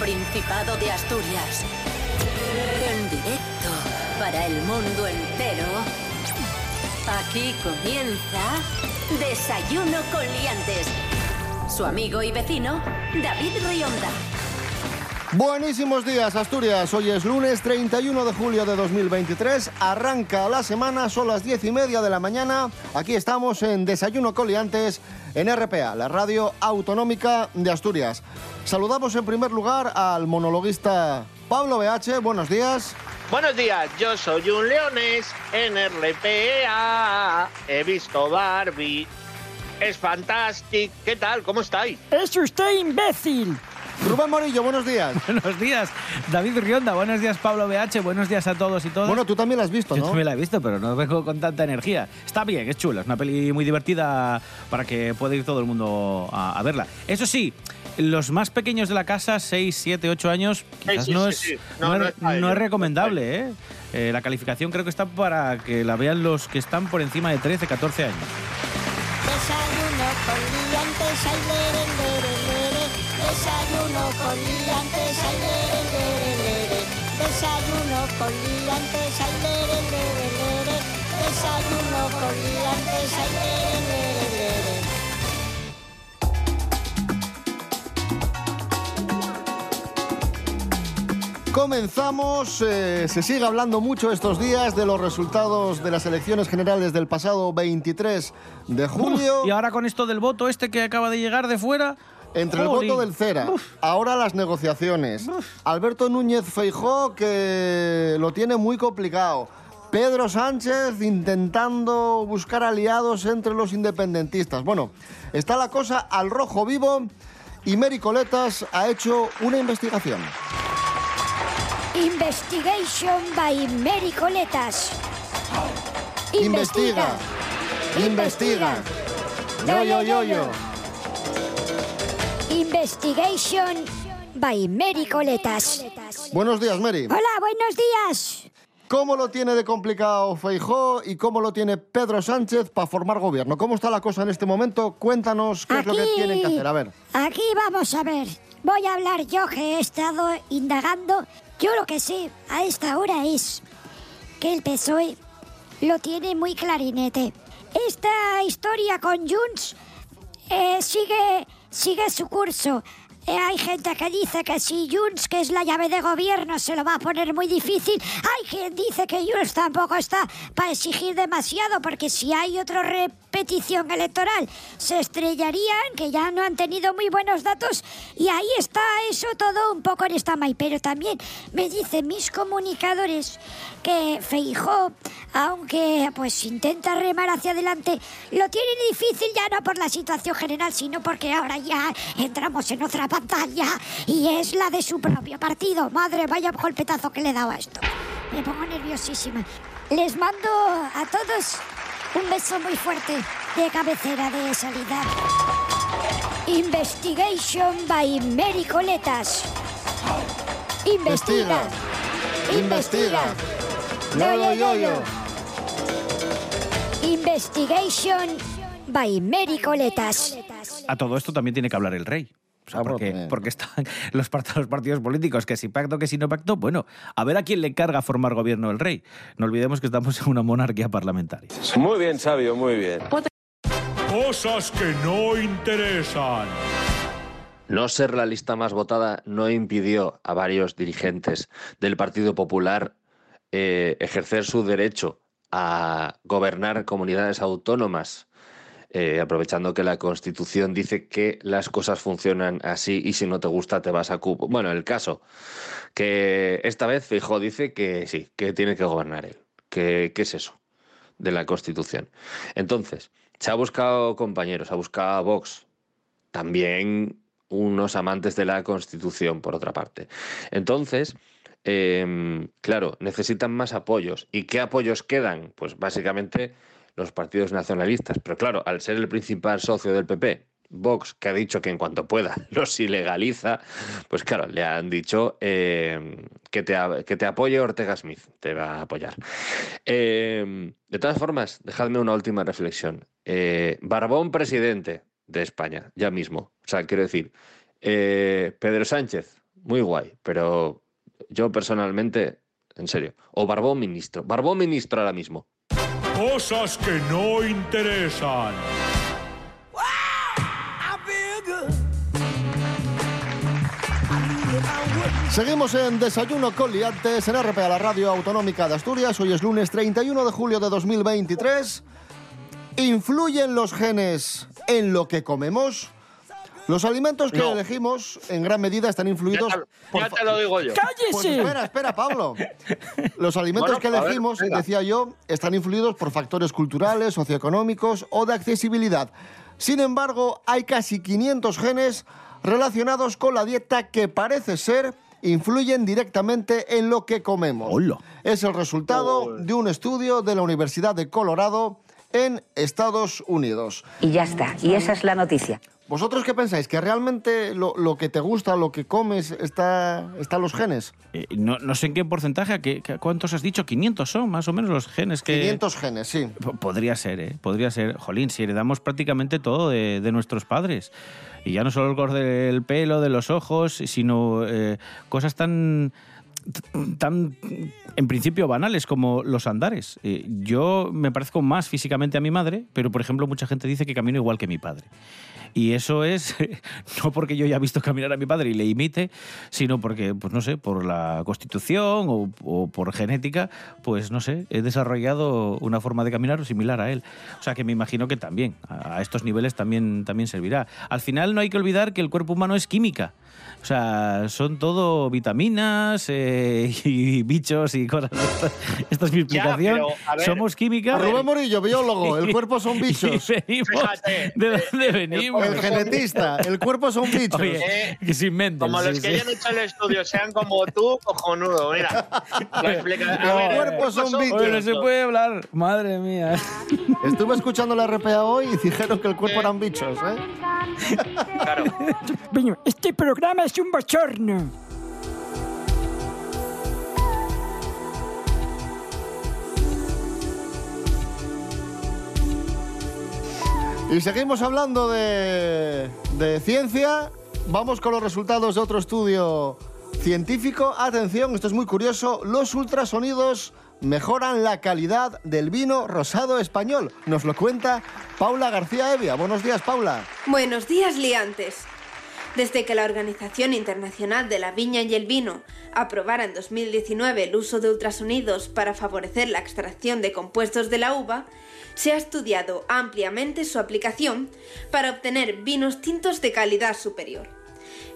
Principado de Asturias. En directo para el mundo entero. Aquí comienza Desayuno con Liantes. Su amigo y vecino, David Rionda. Buenísimos días, Asturias. Hoy es lunes 31 de julio de 2023. Arranca la semana, son las 10 y media de la mañana. Aquí estamos en Desayuno Coliantes en RPA, la radio autonómica de Asturias. Saludamos en primer lugar al monologuista Pablo BH. Buenos días. Buenos días, yo soy un leones en RPA. He visto Barbie. Es fantástico. ¿Qué tal? ¿Cómo estáis? ¡Es usted imbécil! Rubén Morillo, buenos días. Buenos días, David Rionda. Buenos días, Pablo BH. Buenos días a todos y todas. Bueno, tú también la has visto, Yo ¿no? también la he visto, pero no vengo con tanta energía. Está bien, es chula, es una peli muy divertida para que pueda ir todo el mundo a, a verla. Eso sí, los más pequeños de la casa, 6, 7, 8 años, quizás sí, no, es, sí. no, No, es- no es para no ellos, es recomendable. ¿eh? Eh, la calificación creo que está para que la vean los que están por encima de 13, 14 años. Desayuno con liantes, lere. Desayuno con liantes, ay, lere, lere, lere. Desayuno con liantes, ay, lere, lere, lere. Desayuno con liantes, ay, lere, lere, lere. Comenzamos, eh, se sigue hablando mucho estos días de los resultados de las elecciones generales del pasado 23 de julio. Y ahora con esto del voto este que acaba de llegar de fuera... Entre el voto del CERA, ahora las negociaciones. Alberto Núñez Feijó que lo tiene muy complicado. Pedro Sánchez intentando buscar aliados entre los independentistas. Bueno, está la cosa al rojo vivo y Mary Coletas ha hecho una investigación. Investigation by Mary Coletas. Investiga, investiga. Yo, yo, yo, yo. Investigation by Mary Coletas. Buenos días, Mary. Hola, buenos días. ¿Cómo lo tiene de complicado Feijó y cómo lo tiene Pedro Sánchez para formar gobierno? ¿Cómo está la cosa en este momento? Cuéntanos qué es lo que tienen que hacer. A ver. Aquí vamos a ver. Voy a hablar yo que he estado indagando. Yo lo que sé a esta hora es que el PSOE lo tiene muy clarinete. Esta historia con Junts eh, sigue, sigue su curso. Eh, hay gente que dice que si Junts, que es la llave de gobierno, se lo va a poner muy difícil. Hay quien dice que Junts tampoco está para exigir demasiado, porque si hay otra repetición electoral, se estrellarían, que ya no han tenido muy buenos datos. Y ahí está eso todo un poco en esta Pero también me dicen mis comunicadores que Feijó, aunque pues intenta remar hacia adelante, lo tiene difícil ya no por la situación general, sino porque ahora ya entramos en otra pantalla y es la de su propio partido. Madre, vaya golpetazo que le he dado a esto. Me pongo nerviosísima. Les mando a todos un beso muy fuerte de cabecera de salida. Investigation by Mary Coletas. Investiga. Investiga. Yo, yo, yo, yo. Investigation by Mary Coletas. A todo esto también tiene que hablar el rey. O sea, bueno, porque, porque están los, part- los partidos políticos, que si pacto, que si no pacto, bueno, a ver a quién le encarga formar gobierno el rey. No olvidemos que estamos en una monarquía parlamentaria. Muy bien, Sabio, muy bien. Cosas que no interesan. No ser la lista más votada no impidió a varios dirigentes del Partido Popular eh, ejercer su derecho a gobernar comunidades autónomas, eh, aprovechando que la Constitución dice que las cosas funcionan así y si no te gusta te vas a cupo. Bueno, el caso, que esta vez Feijóo dice que sí, que tiene que gobernar él. que ¿Qué es eso de la Constitución? Entonces, se ha buscado compañeros, ha buscado Vox, también unos amantes de la Constitución, por otra parte. Entonces, eh, claro, necesitan más apoyos. ¿Y qué apoyos quedan? Pues básicamente los partidos nacionalistas. Pero claro, al ser el principal socio del PP, Vox, que ha dicho que en cuanto pueda los ilegaliza, pues claro, le han dicho eh, que, te, que te apoye Ortega Smith, te va a apoyar. Eh, de todas formas, dejadme una última reflexión. Eh, Barbón presidente de España, ya mismo. O sea, quiero decir, eh, Pedro Sánchez, muy guay, pero yo personalmente, en serio, o Barbón ministro, Barbón ministro ahora mismo. Cosas que no interesan. Seguimos en Desayuno con Liantes en RPA, la radio autonómica de Asturias. Hoy es lunes 31 de julio de 2023. ¿Influyen los genes en lo que comemos? Los alimentos que No. elegimos en gran medida están influidos Ya te, por ya te lo digo yo. Pues espera, espera, Pablo. Los alimentos Bueno, que ver, elegimos, decía yo, están influidos por factores culturales, socioeconómicos o de accesibilidad. Sin embargo, hay casi 500 genes relacionados con la dieta que parece ser influyen directamente en lo que comemos. Hola. Es el resultado de un estudio de la Universidad de Colorado en Estados Unidos. Y ya está. Y esa es la noticia. ¿Vosotros qué pensáis? ¿Que realmente lo, lo que te gusta, lo que comes, está, está en los genes? Eh, no, no sé en qué porcentaje, ¿a qué- qué- ¿cuántos has dicho? 500 son más o menos los genes que... 500 genes, sí. Podría ser, ¿eh? Podría ser. Jolín, si heredamos prácticamente todo de, de nuestros padres. Y ya no solo el color del pelo, de los ojos, sino eh, cosas tan tan en principio banales como los andares. Eh, yo me parezco más físicamente a mi madre, pero por ejemplo mucha gente dice que camino igual que mi padre. Y eso es no porque yo haya visto caminar a mi padre y le imite, sino porque, pues no sé, por la constitución o, o por genética, pues no sé, he desarrollado una forma de caminar similar a él. O sea que me imagino que también, a a estos niveles también, también servirá. Al final no hay que olvidar que el cuerpo humano es química. O sea, son todo vitaminas eh, y bichos y cosas. Esta es mi Ya, explicación. pero, a ver, Somos química. Rubén Morillo, biólogo, el cuerpo son bichos. Y venimos- Fíjate, ¿De dónde venimos? El genetista, el cuerpo son bichos. Oye, que sin Mendel, Como sí, los que sí. hayan hecho el estudio sean como tú, cojonudo, mira. Lo explica- Los ver, cuerpos son ¿cuántos bichos. Oye, no se puede hablar. Madre mía. Estuve escuchando la RPA hoy y dijeron que el cuerpo eran bichos, ¿eh? Claro. Este programa es un bochorno. Y seguimos hablando de, de ciencia. Vamos con los resultados de otro estudio científico. Atención, esto es muy curioso. Los ultrasonidos mejoran la calidad del vino rosado español. Nos lo cuenta Paula García Evia. Buenos días, Paula. Buenos días, liantes. Desde que la Organización Internacional de la Viña y el Vino aprobara en 2019 el uso de ultrasonidos para favorecer la extracción de compuestos de la uva, se ha estudiado ampliamente su aplicación para obtener vinos tintos de calidad superior.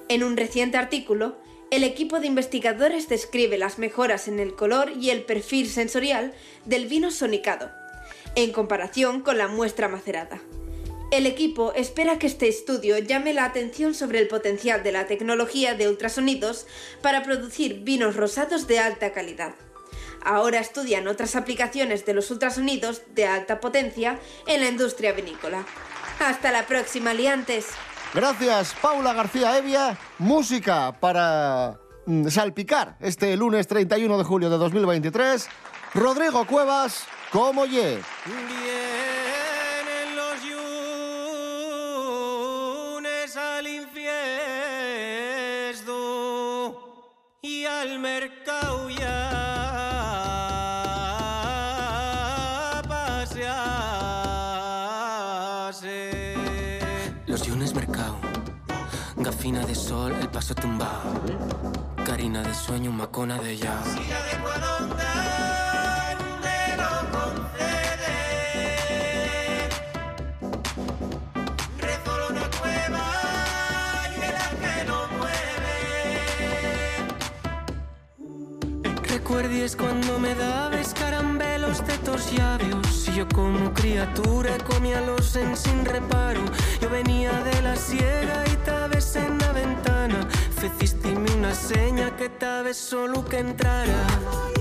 En un reciente artículo, el equipo de investigadores describe las mejoras en el color y el perfil sensorial del vino sonicado, en comparación con la muestra macerada. El equipo espera que este estudio llame la atención sobre el potencial de la tecnología de ultrasonidos para producir vinos rosados de alta calidad. Ahora estudian otras aplicaciones de los ultrasonidos de alta potencia en la industria vinícola. Hasta la próxima, liantes. Gracias, Paula García Evia. Música para mm, salpicar este lunes 31 de julio de 2023. Rodrigo Cuevas, como ye. Al mercado ya. Los lunes mercado, gafina de sol, el paso tumbado, carina de sueño, macona de ya. Recuerdes cuando me dabas caramelos de tus labios. Y yo como criatura comía los en sin reparo. Yo venía de la sierra y tabes en la ventana. Feciste una seña que tabes solo que entrara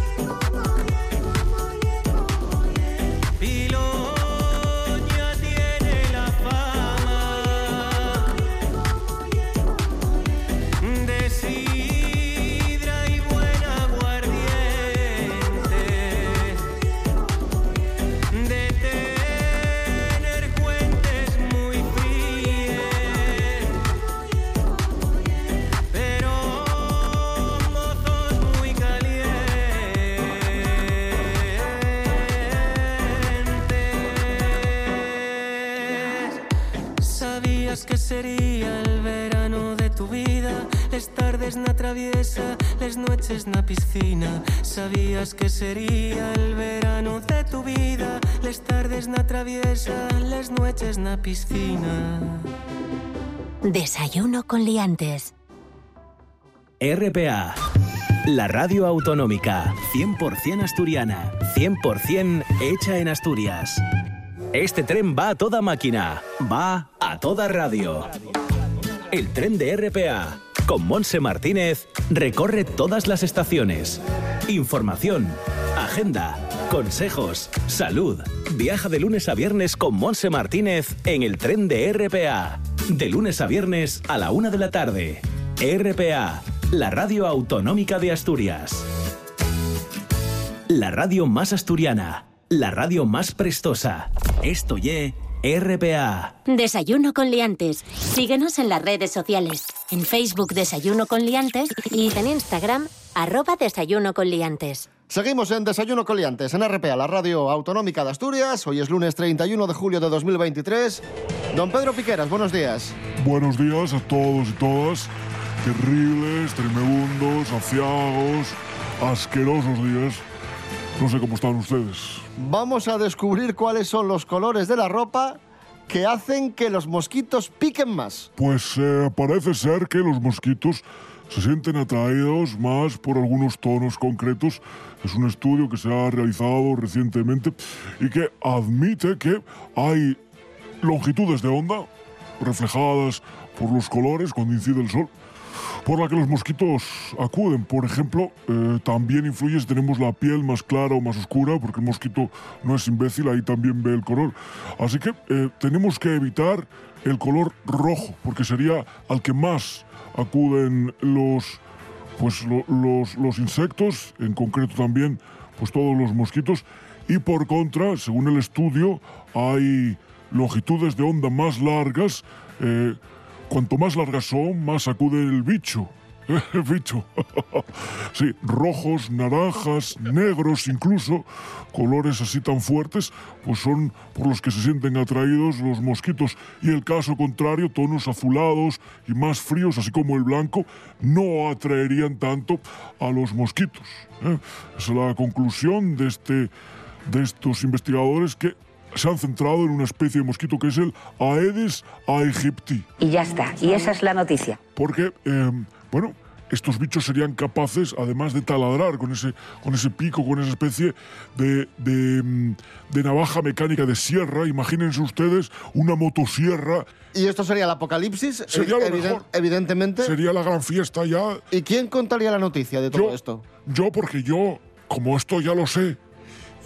les tardes na traviesa, les noches na piscina. Sabías que sería el verano de tu vida, les tardes na traviesa, les noches na piscina. Desayuno con liantes. RPA. La radio autonómica, 100% asturiana, 100% hecha en Asturias. Este tren va a toda máquina, va a toda radio. El tren de RPA, con Monse Martínez, recorre todas las estaciones. Información, agenda, consejos, salud. Viaja de lunes a viernes con Monse Martínez en el tren de RPA. De lunes a viernes a la una de la tarde. RPA, la radio autonómica de Asturias. La radio más asturiana, la radio más prestosa. Esto ye RPA. Desayuno con liantes. Síguenos en las redes sociales. En Facebook Desayuno con liantes y en Instagram arroba Desayuno con liantes. Seguimos en Desayuno Coliantes, en RPA, la radio autonómica de Asturias. Hoy es lunes 31 de julio de 2023. Don Pedro Piqueras, buenos días. Buenos días a todos y todas. Terribles, tremendos, aciagos, asquerosos días. No sé cómo están ustedes. Vamos a descubrir cuáles son los colores de la ropa que hacen que los mosquitos piquen más. Pues eh, parece ser que los mosquitos se sienten atraídos más por algunos tonos concretos. Es un estudio que se ha realizado recientemente y que admite que hay longitudes de onda reflejadas por los colores cuando incide el sol por la que los mosquitos acuden. Por ejemplo, eh, también influye si tenemos la piel más clara o más oscura, porque el mosquito no es imbécil, ahí también ve el color. Así que eh, tenemos que evitar el color rojo, porque sería al que más acuden los, pues, lo- los, los insectos, en concreto también pues, todos los mosquitos. Y por contra, según el estudio, hay longitudes de onda más largas. eh, cuanto más largas son, más acude el bicho. Bicho. sí, rojos, naranjas, negros incluso, colores así tan fuertes, pues son por los que se sienten atraídos los mosquitos. Y el caso contrario, tonos azulados y más fríos, así como el blanco, no atraerían tanto a los mosquitos. ¿eh? Esa es la conclusión de, este, de estos investigadores que se han centrado en una especie de mosquito que es el Aedes aegypti. Y ya está, y esa es la noticia. Porque, eh, bueno, estos bichos serían capaces, además de taladrar con ese, con ese pico, con esa especie de, de, mm, de navaja mecánica de sierra, imagínense ustedes una motosierra. ¿Y esto sería el apocalipsis? Sería lo Eviden- mejor. Evidentemente. Sería la gran fiesta ya. ¿Y quién contaría la noticia de todo esto? Yo, porque yo, como esto ya lo sé,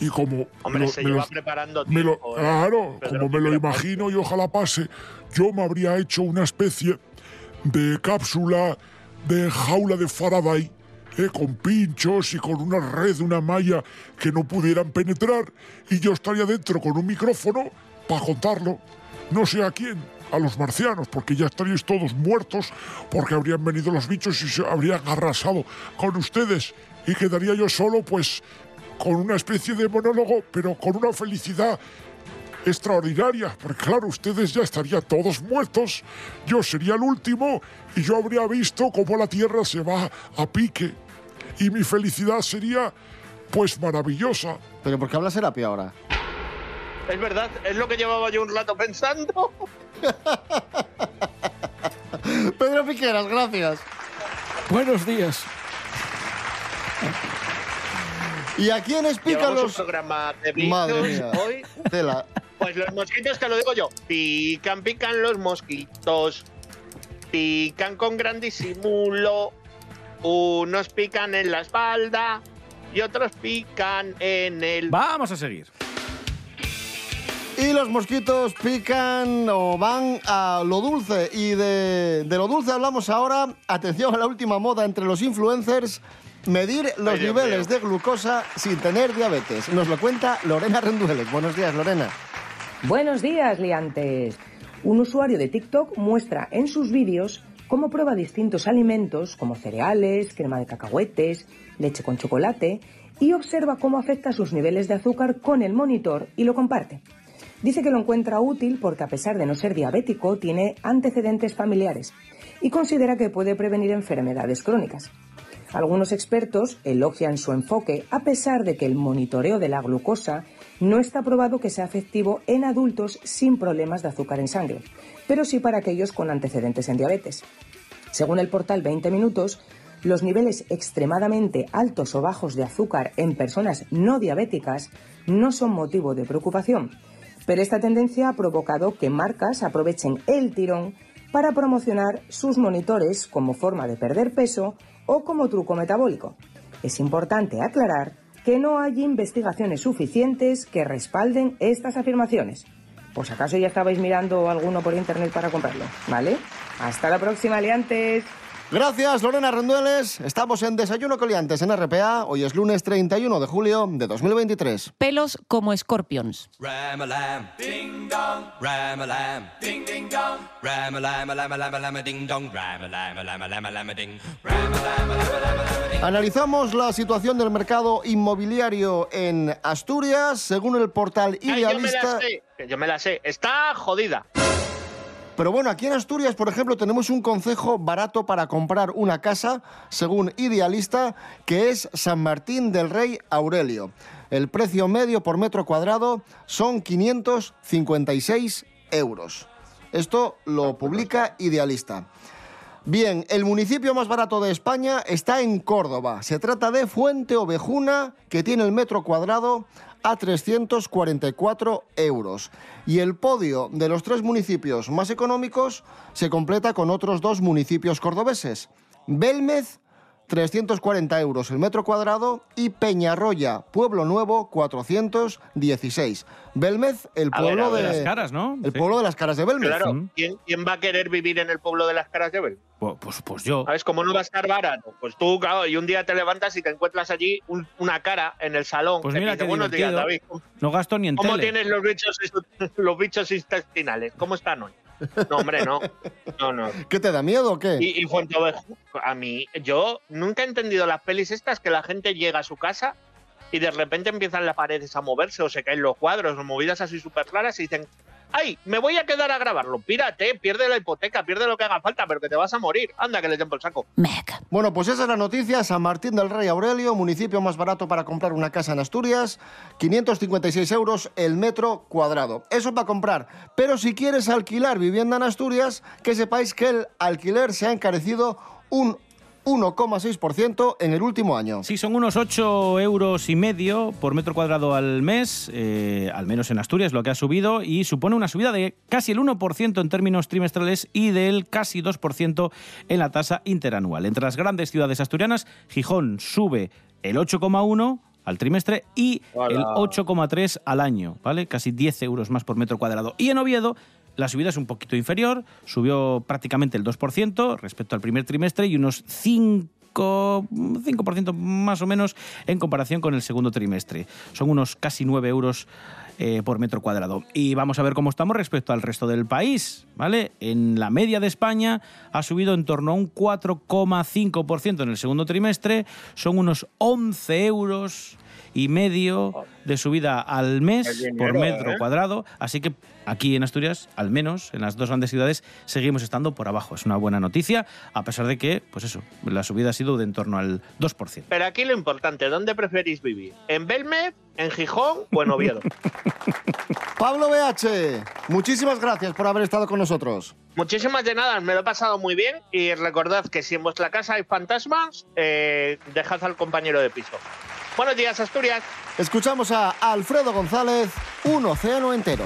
y como... Hombre, me lo- se lleva preparando me lo- tiempo, ¿eh? claro, Pedro como me lo Piqueras. imagino y ojalá pase, yo me habría hecho una especie de cápsula de jaula de Faraday, eh, con pinchos y con una red, una malla que no pudieran penetrar, y yo estaría dentro con un micrófono para contarlo. No sé a quién, a los marcianos, porque ya estaríais todos muertos, porque habrían venido los bichos y se habrían arrasado con ustedes, y quedaría yo solo, pues, con una especie de monólogo, pero con una felicidad extraordinaria, porque claro, ustedes ya estarían todos muertos, yo sería el último y yo habría visto cómo la Tierra se va a pique y mi felicidad sería pues maravillosa. ¿Pero por qué habla Serapia ahora? Es verdad, es lo que llevaba yo un rato pensando. Pedro Piqueras, gracias. Buenos días. ¿Y a quiénes pican Llevamos un los...? programa de Madre mía. hoy. Tela. Pues los mosquitos, te lo digo yo. Pican, pican los mosquitos. Pican con gran disimulo. Unos pican en la espalda y otros pican en el. Vamos a seguir. Y los mosquitos pican o van a lo dulce. Y de, de lo dulce hablamos ahora. Atención a la última moda entre los influencers. Medir los Ay, niveles de glucosa sin tener diabetes. Nos lo cuenta Lorena Rendueles. Buenos días, Lorena. Buenos días, liantes. Un usuario de TikTok muestra en sus vídeos cómo prueba distintos alimentos como cereales, crema de cacahuetes, leche con chocolate y observa cómo afecta sus niveles de azúcar con el monitor y lo comparte. Dice que lo encuentra útil porque a pesar de no ser diabético tiene antecedentes familiares y considera que puede prevenir enfermedades crónicas. Algunos expertos elogian su enfoque a pesar de que el monitoreo de la glucosa no está probado que sea efectivo en adultos sin problemas de azúcar en sangre, pero sí para aquellos con antecedentes en diabetes. Según el portal 20 Minutos, los niveles extremadamente altos o bajos de azúcar en personas no diabéticas no son motivo de preocupación, pero esta tendencia ha provocado que marcas aprovechen el tirón para promocionar sus monitores como forma de perder peso o como truco metabólico. Es importante aclarar que no hay investigaciones suficientes que respalden estas afirmaciones. Si acaso ya estabais mirando alguno por internet para comprarlo, ¿vale? Hasta la próxima, aliantes. Gracias, Lorena Rendueles. Estamos en Desayuno Coliantes en RPA. Hoy es lunes 31 de julio de 2023. Pelos como escorpions. Analizamos la situación del mercado inmobiliario en Asturias. Según el portal Ay, yo me la Idealista. sé, yo me la sé. Está jodida. Pero bueno, aquí en Asturias, por ejemplo, tenemos un concejo barato para comprar una casa, según Idealista, que es San Martín del Rey Aurelio. El precio medio por metro cuadrado son 556 euros. Esto lo publica Idealista. Bien, el municipio más barato de España está en Córdoba. Se trata de Fuente Ovejuna, que tiene el metro cuadrado a 344 euros. Y el podio de los tres municipios más económicos se completa con otros dos municipios cordobeses. Belmez, 340 euros el metro cuadrado y Peñarroya, Pueblo Nuevo, 416. Belmez, el A ver, pueblo a ver. de, De las caras, ¿no? El Sí. pueblo de las caras de Belmez. Claro, ¿quién, quién va a querer vivir en el pueblo de las caras de Bel? Pues, pues, pues yo. ¿Sabes cómo no va a estar barato? Pues tú, claro, y un día te levantas y te encuentras allí un- una cara en el salón. Pues que mira dice, qué buenos días. David. No gasto ni en ¿Cómo tele. tienes los bichos, los bichos intestinales? ¿Cómo están hoy? No, hombre, no. No, no. ¿Qué te da miedo o qué? Y, y Fuenteovejo, a mí, yo nunca he entendido las pelis estas que la gente llega a su casa y de repente empiezan las paredes a moverse o se caen los cuadros o movidas así súper raras y dicen, ay, me voy a quedar a grabarlo, pírate, pierde la hipoteca, pierde lo que haga falta, pero que te vas a morir. Anda, que le por el saco. Bueno, pues esa es la noticia. San Martín del Rey Aurelio, municipio más barato para comprar una casa en Asturias, 556 euros el metro cuadrado. Eso para comprar. Pero si quieres alquilar vivienda en Asturias, que sepáis que el alquiler se ha encarecido un 1,6% en el último año. Sí, son unos 8 euros y medio por metro cuadrado al mes, eh, al menos en Asturias lo que ha subido, y supone una subida de casi el 1% en términos trimestrales y del casi 2% en la tasa interanual. Entre las grandes ciudades asturianas, Gijón sube el 8,1 al trimestre y Hola. el 8,3 al año, ¿vale? Casi 10 euros más por metro cuadrado. Y en Oviedo la subida es un poquito inferior, subió prácticamente el 2% respecto al primer trimestre y unos 5, 5% más o menos en comparación con el segundo trimestre. Son unos casi 9 euros eh, por metro cuadrado. Y vamos a ver cómo estamos respecto al resto del país, ¿vale? En la media de España ha subido en torno a un 4,5% en el segundo trimestre, son unos 11 euros y medio de subida al mes dinero, por metro ¿eh? cuadrado, así que aquí en Asturias, al menos en las dos grandes ciudades, seguimos estando por abajo. Es una buena noticia, a pesar de que, pues eso, la subida ha sido de en torno al 2%. Pero aquí lo importante, ¿dónde preferís vivir? ¿En Belmez, en Gijón o en Oviedo? Pablo BH, muchísimas gracias por haber estado con nosotros. Muchísimas de nada, me lo he pasado muy bien y recordad que si en vuestra casa hay fantasmas, eh, dejad al compañero de piso. Buenos días, Asturias. Escuchamos a Alfredo González, un océano entero.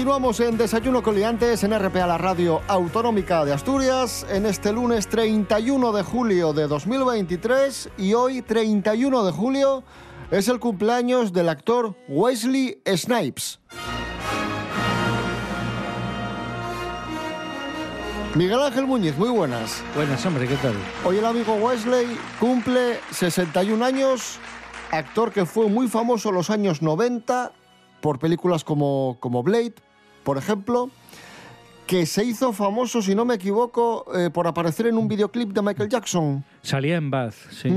Continuamos en Desayuno con Liantes en RPA, la radio autonómica de Asturias, en este lunes 31 de julio de 2023 y hoy 31 de julio es el cumpleaños del actor Wesley Snipes. Miguel Ángel Muñiz, muy buenas. Buenas, hombre, ¿qué tal? Hoy el amigo Wesley cumple 61 años, actor que fue muy famoso en los años 90 por películas como, como Blade, por ejemplo, que se hizo famoso, si no me equivoco, eh, por aparecer en un videoclip de Michael Jackson. Salía en Bath, sí.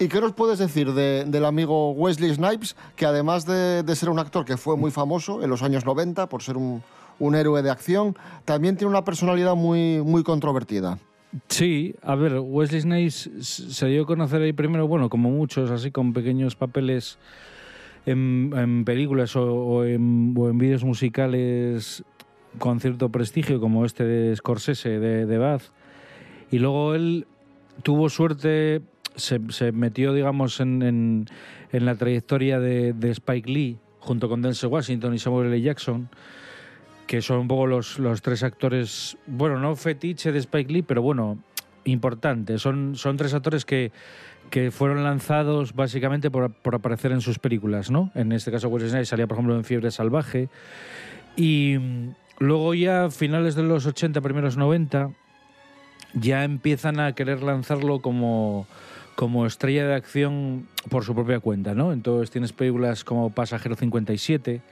¿Y qué nos puedes decir de- del amigo Wesley Snipes, que además de, de ser un actor que fue muy famoso en los años 90 por ser un, un héroe de acción, también tiene una personalidad muy, muy controvertida? Sí, a ver, Wesley Snipes se dio a conocer ahí primero, bueno, como muchos, así con pequeños papeles en, películas o, o en, vídeos musicales con cierto prestigio, como este de Scorsese, de, de Bath. Y luego él tuvo suerte, se, se metió, digamos, en, en- la trayectoria de, de Spike Lee, junto con Denzel Washington y Samuel L. Jackson, que son un poco los, los tres actores, bueno, no fetiche de Spike Lee, pero bueno, importante. Son, son tres actores que, que fueron lanzados básicamente por, por aparecer en sus películas, ¿no? En este caso, Wesley Snipes salía, por ejemplo, en Fiebre Salvaje. Y mm, luego ya, a finales de los 80, primeros 90, ya empiezan a querer lanzarlo como, como estrella de acción por su propia cuenta, ¿no? Entonces tienes películas como Pasajero 57,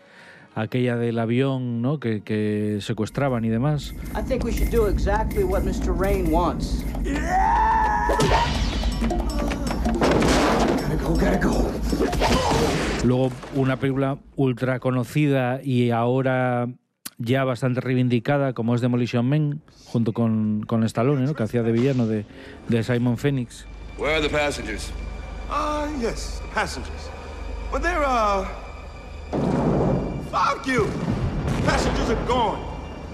aquella del avión, ¿no? Que, que secuestraban y demás. I think we should do exactly what Mr. Rain wants. Gotta go, gotta go. Luego una película ultra conocida y ahora ya bastante reivindicada como es Demolition Man, junto con, con Stallone, ¿no? que hacía de villano de, de Simon Phoenix. Where are the passengers? Ah, yes, the passengers. But they're, uh. Fuck you! Passengers are gone.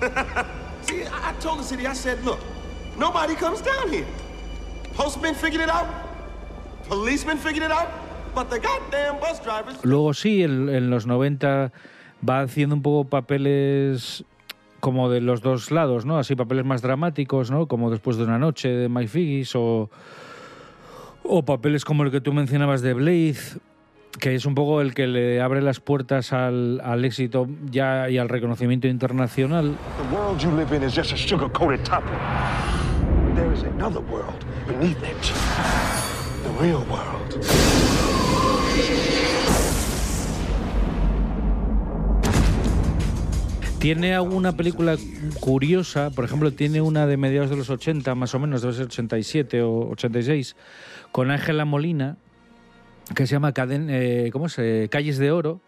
See, I I told the city, I said, look, nobody comes down here. Postmen figured it out, Luego sí, en, en los 90 va haciendo un poco papeles como de los dos lados, ¿no? Así papeles más dramáticos, ¿no? Como Después de una noche de Mike Figgis o, o papeles como el que tú mencionabas de Blade, que es un poco el que le abre las puertas al, al éxito ya y al reconocimiento internacional. The real world. Tiene alguna película curiosa, por ejemplo, tiene una de mediados de los 80, más o menos, debe ser 87 o 86, con Ángela Molina, que se llama Caden- eh, ¿cómo es? Eh, Calles de Oro,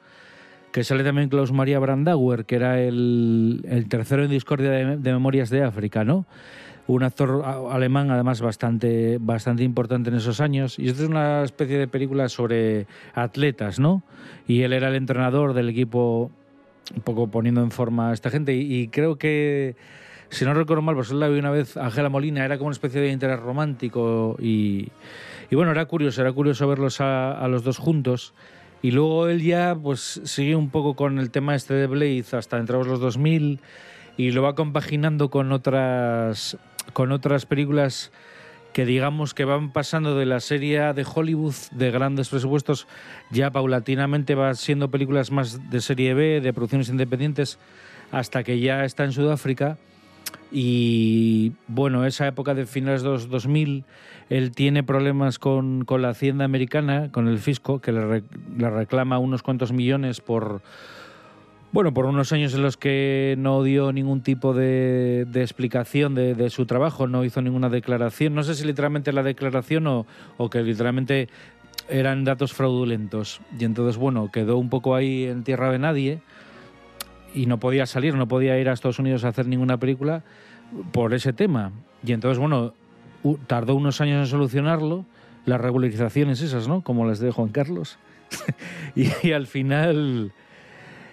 que sale también Klaus Maria Brandauer, que era el, el tercero en discordia de, de Memorias de África, ¿no? Un actor alemán, además, bastante, bastante importante en esos años. Y esto es una especie de película sobre atletas, ¿no? Y él era el entrenador del equipo un poco poniendo en forma a esta gente. Y, y creo que, si no recuerdo mal, pues la vi una vez, Ángela Molina, era como una especie de interés romántico y, y bueno, era curioso, era curioso verlos a, a los dos juntos. Y luego él ya pues sigue un poco con el tema este de Blade hasta entrados los 2000 y lo va compaginando con otras con otras películas que digamos que van pasando de la serie de Hollywood de grandes presupuestos ya paulatinamente va siendo películas más de serie B, de producciones independientes hasta que ya está en Sudáfrica. Y bueno, esa época de finales de los 2000 él tiene problemas con, con la hacienda americana, con el fisco, que le, re- le reclama unos cuantos millones por, bueno, por unos años en los que no dio ningún tipo de, de explicación de, de su trabajo, no hizo ninguna declaración. No sé si literalmente la declaración o, o que literalmente eran datos fraudulentos. Y entonces, bueno, quedó un poco ahí en tierra de nadie y no podía salir, no podía ir a Estados Unidos a hacer ninguna película por ese tema. Y entonces, bueno, tardó unos años en solucionarlo, las regularizaciones esas, ¿no? Como las de Juan Carlos. y, y al final,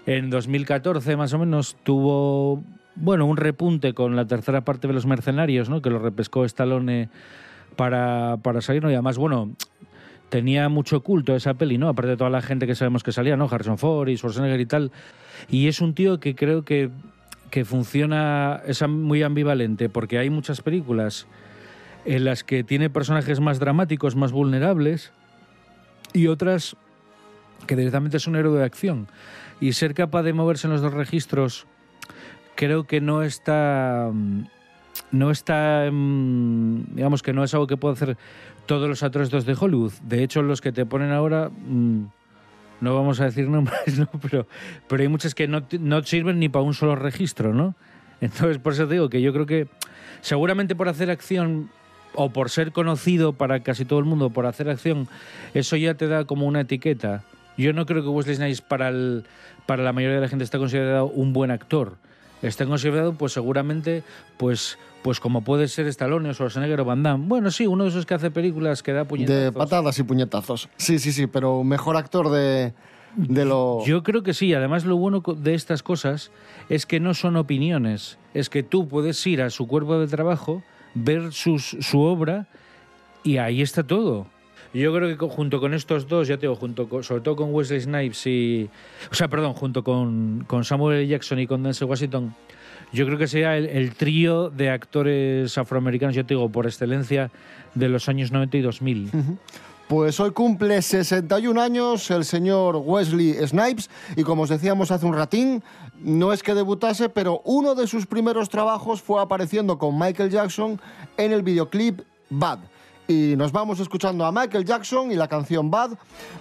en 2014 más o menos, tuvo, bueno, un repunte con la tercera parte de Los Mercenarios, ¿no? Que lo repescó Stallone para, para salir, ¿no? Y además, bueno, tenía mucho culto esa peli, ¿no? Aparte de toda la gente que sabemos que salía, ¿no? Harrison Ford y Schwarzenegger y tal. Y es un tío que creo que, que funciona, es muy ambivalente, porque hay muchas películas en las que tiene personajes más dramáticos, más vulnerables, y otras que directamente es un héroe de acción. Y ser capaz de moverse en los dos registros creo que no está mm, no está mm, digamos que no es algo que pueda hacer todos los actores de Hollywood. De hecho los que te ponen ahora mm, no vamos a decir nombres ¿no? pero pero hay muchas que no, no sirven ni para un solo registro no entonces por eso te digo que yo creo que seguramente por hacer acción o por ser conocido para casi todo el mundo por hacer acción eso ya te da como una etiqueta yo no creo que Wesley Snipes para el, para la mayoría de la gente esté considerado un buen actor está considerado pues seguramente pues pues como puede ser Stallone o Schwarzenegger o Van Damme. Bueno, sí, uno de esos que hace películas que da puñetazos. De patadas y puñetazos. Sí, sí, sí, pero mejor actor de, de lo... Yo creo que sí. Además, lo bueno de estas cosas es que no son opiniones. Es que tú puedes ir a su cuerpo de trabajo, ver sus, su obra y ahí está todo. Yo creo que junto con estos dos, ya te digo, junto con- sobre todo con Wesley Snipes y... O sea, perdón, junto con, con Samuel. Jackson y con Denzel Washington, yo creo que sería el, el trío de actores afroamericanos, yo te digo, por excelencia de los años 90 y 2000. Pues hoy cumple 61 años el señor Wesley Snipes y como os decíamos hace un ratín, no es que debutase, pero uno de sus primeros trabajos fue apareciendo con Michael Jackson en el videoclip Bad. Y nos vamos escuchando a Michael Jackson y la canción Bad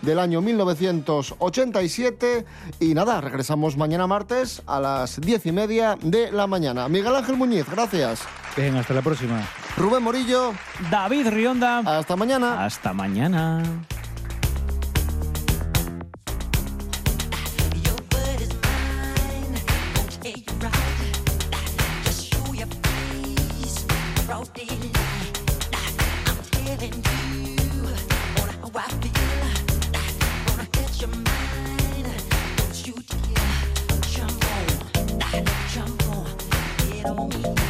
del año 1987. Y nada, regresamos mañana martes a las 10 y media de la mañana. Miguel Ángel Muñiz, gracias. Venga, hasta la próxima. Rubén Morillo. David Rionda. Hasta mañana. Hasta mañana. it on me.